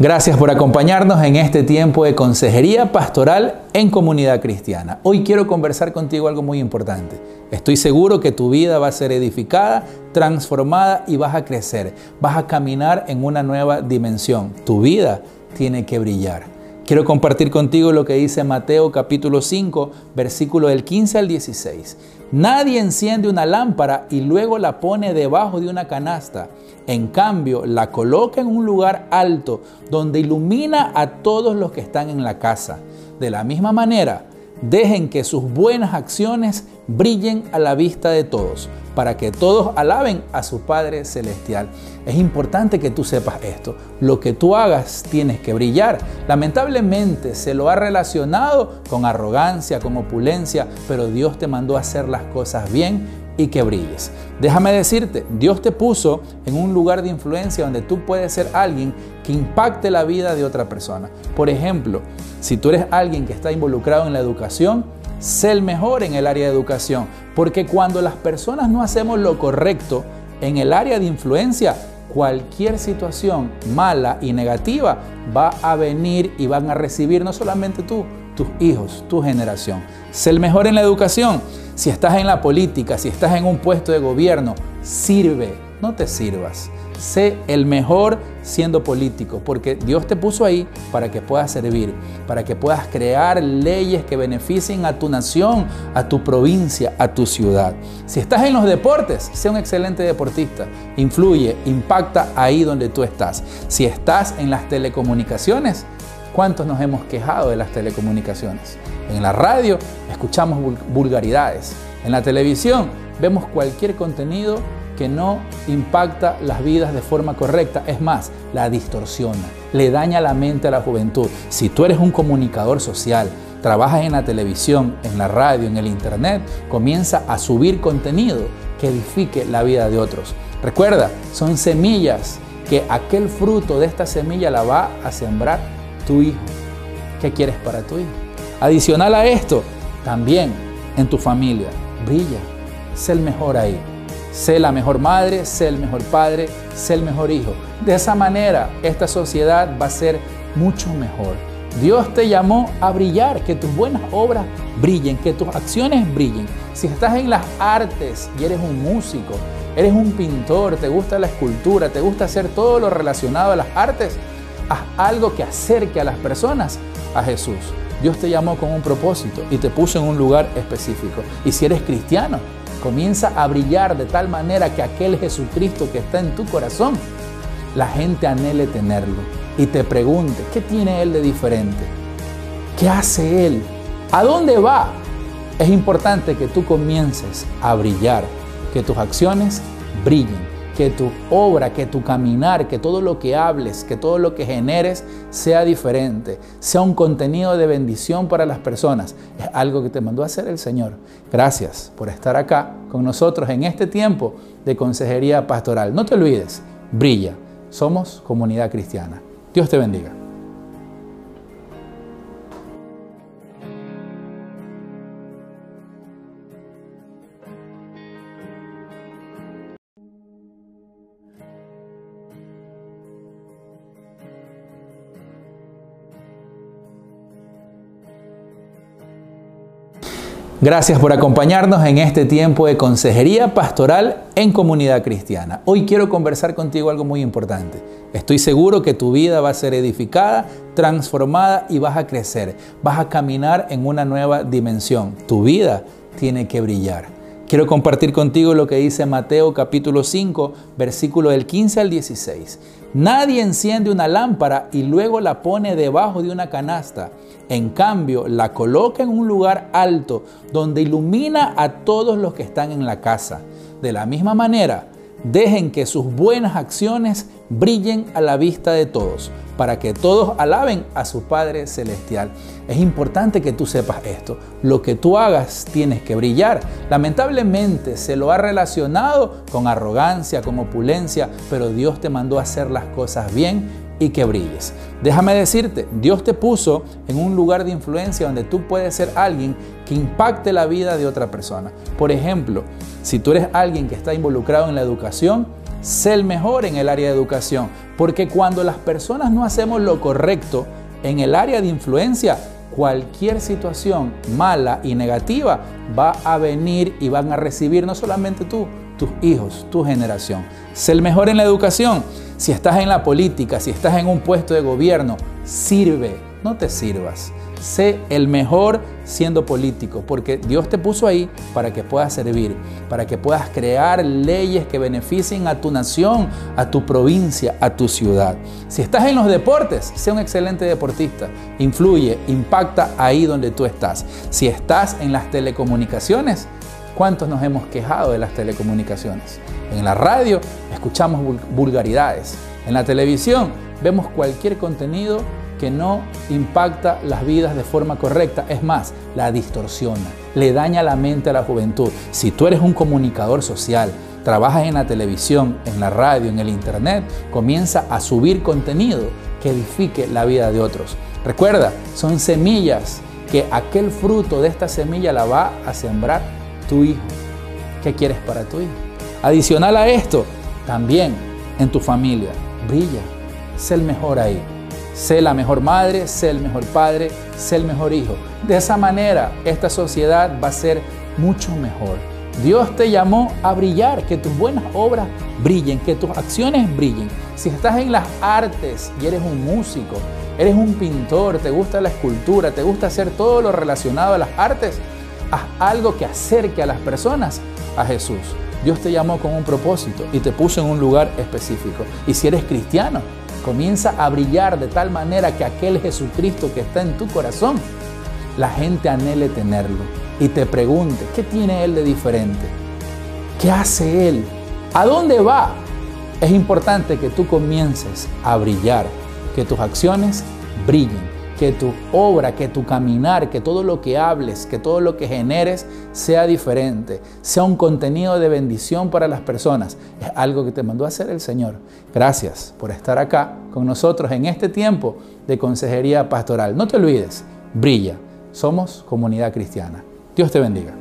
Gracias por acompañarnos en este tiempo de consejería pastoral en comunidad cristiana. Hoy quiero conversar contigo algo muy importante. Estoy seguro que tu vida va a ser edificada, transformada y vas a crecer. Vas a caminar en una nueva dimensión. Tu vida tiene que brillar. Quiero compartir contigo lo que dice Mateo capítulo 5, versículo del 15 al 16. Nadie enciende una lámpara y luego la pone debajo de una canasta. En cambio, la coloca en un lugar alto donde ilumina a todos los que están en la casa. De la misma manera, dejen que sus buenas acciones brillen a la vista de todos, para que todos alaben a su Padre Celestial. Es importante que tú sepas esto. Lo que tú hagas tienes que brillar. Lamentablemente se lo ha relacionado con arrogancia, con opulencia, pero Dios te mandó a hacer las cosas bien y que brilles. Déjame decirte, Dios te puso en un lugar de influencia donde tú puedes ser alguien que impacte la vida de otra persona. Por ejemplo, si tú eres alguien que está involucrado en la educación, sé el mejor en el área de educación, porque cuando las personas no hacemos lo correcto en el área de influencia, cualquier situación mala y negativa va a venir y van a recibir no solamente tú, tus hijos, tu generación. Sé el mejor en la educación. Si estás en la política, si estás en un puesto de gobierno, sirve, no te sirvas. Sé el mejor siendo político, porque Dios te puso ahí para que puedas servir, para que puedas crear leyes que beneficien a tu nación, a tu provincia, a tu ciudad. Si estás en los deportes, sé un excelente deportista. Influye, impacta ahí donde tú estás. Si estás en las telecomunicaciones, ¿cuántos nos hemos quejado de las telecomunicaciones? En la radio escuchamos vulgaridades. En la televisión vemos cualquier contenido que no impacta las vidas de forma correcta. Es más, la distorsiona, le daña la mente a la juventud. Si tú eres un comunicador social, trabajas en la televisión, en la radio, en el internet, comienza a subir contenido que edifique la vida de otros. Recuerda, son semillas que aquel fruto de esta semilla la va a sembrar tu hijo. ¿Qué quieres para tu hijo? Adicional a esto, también en tu familia, brilla, sé el mejor ahí. Sé la mejor madre, sé el mejor padre, sé el mejor hijo. De esa manera, esta sociedad va a ser mucho mejor. Dios te llamó a brillar, que tus buenas obras brillen, que tus acciones brillen. Si estás en las artes y eres un músico, eres un pintor, te gusta la escultura, te gusta hacer todo lo relacionado a las artes, haz algo que acerque a las personas a Jesús. Dios te llamó con un propósito y te puso en un lugar específico. Y si eres cristiano, comienza a brillar de tal manera que aquel Jesucristo que está en tu corazón, la gente anhele tenerlo y te pregunte, ¿qué tiene Él de diferente? ¿Qué hace Él? ¿A dónde va? Es importante que tú comiences a brillar, que tus acciones brillen que tu obra, que tu caminar, que todo lo que hables, que todo lo que generes sea diferente, sea un contenido de bendición para las personas. Es algo que te mandó a hacer el Señor. Gracias por estar acá con nosotros en este tiempo de consejería pastoral. No te olvides, brilla. Somos comunidad cristiana. Dios te bendiga. Gracias por acompañarnos en este tiempo de consejería pastoral en comunidad cristiana. Hoy quiero conversar contigo algo muy importante. Estoy seguro que tu vida va a ser edificada, transformada y vas a crecer. Vas a caminar en una nueva dimensión. Tu vida tiene que brillar. Quiero compartir contigo lo que dice Mateo capítulo 5, versículo del 15 al 16. Nadie enciende una lámpara y luego la pone debajo de una canasta. En cambio, la coloca en un lugar alto donde ilumina a todos los que están en la casa. De la misma manera, dejen que sus buenas acciones brillen a la vista de todos, para que todos alaben a su Padre Celestial. Es importante que tú sepas esto. Lo que tú hagas tienes que brillar. Lamentablemente se lo ha relacionado con arrogancia, con opulencia, pero Dios te mandó a hacer las cosas bien y que brilles. Déjame decirte, Dios te puso en un lugar de influencia donde tú puedes ser alguien que impacte la vida de otra persona. Por ejemplo, si tú eres alguien que está involucrado en la educación, sé el mejor en el área de educación. Porque cuando las personas no hacemos lo correcto en el área de influencia, cualquier situación mala y negativa va a venir y van a recibir no solamente tú, tus hijos, tu generación. Sé el mejor en la educación. Si estás en la política, si estás en un puesto de gobierno, sirve, no te sirvas. Sé el mejor siendo político, porque Dios te puso ahí para que puedas servir, para que puedas crear leyes que beneficien a tu nación, a tu provincia, a tu ciudad. Si estás en los deportes, sé un excelente deportista. Influye, impacta ahí donde tú estás. Si estás en las telecomunicaciones, ¿cuántos nos hemos quejado de las telecomunicaciones? En la radio escuchamos vulgaridades. En la televisión vemos cualquier contenido que no impacta las vidas de forma correcta. Es más, la distorsiona, le daña la mente a la juventud. Si tú eres un comunicador social, trabajas en la televisión, en la radio, en el internet, comienza a subir contenido que edifique la vida de otros. Recuerda, son semillas que aquel fruto de esta semilla la va a sembrar tu hijo. ¿Qué quieres para tu hijo? Adicional a esto, también en tu familia, brilla, sé el mejor ahí. Sé la mejor madre, sé el mejor padre, sé el mejor hijo. De esa manera, esta sociedad va a ser mucho mejor. Dios te llamó a brillar, que tus buenas obras brillen, que tus acciones brillen. Si estás en las artes y eres un músico, eres un pintor, te gusta la escultura, te gusta hacer todo lo relacionado a las artes, haz algo que acerque a las personas a Jesús. Dios te llamó con un propósito y te puso en un lugar específico. Y si eres cristiano, comienza a brillar de tal manera que aquel Jesucristo que está en tu corazón, la gente anhele tenerlo y te pregunte, ¿qué tiene Él de diferente? ¿Qué hace Él? ¿A dónde va? Es importante que tú comiences a brillar, que tus acciones brillen que tu obra, que tu caminar, que todo lo que hables, que todo lo que generes sea diferente, sea un contenido de bendición para las personas. Es algo que te mandó a hacer el Señor. Gracias por estar acá con nosotros en este tiempo de consejería pastoral. No te olvides, brilla. Somos comunidad cristiana. Dios te bendiga.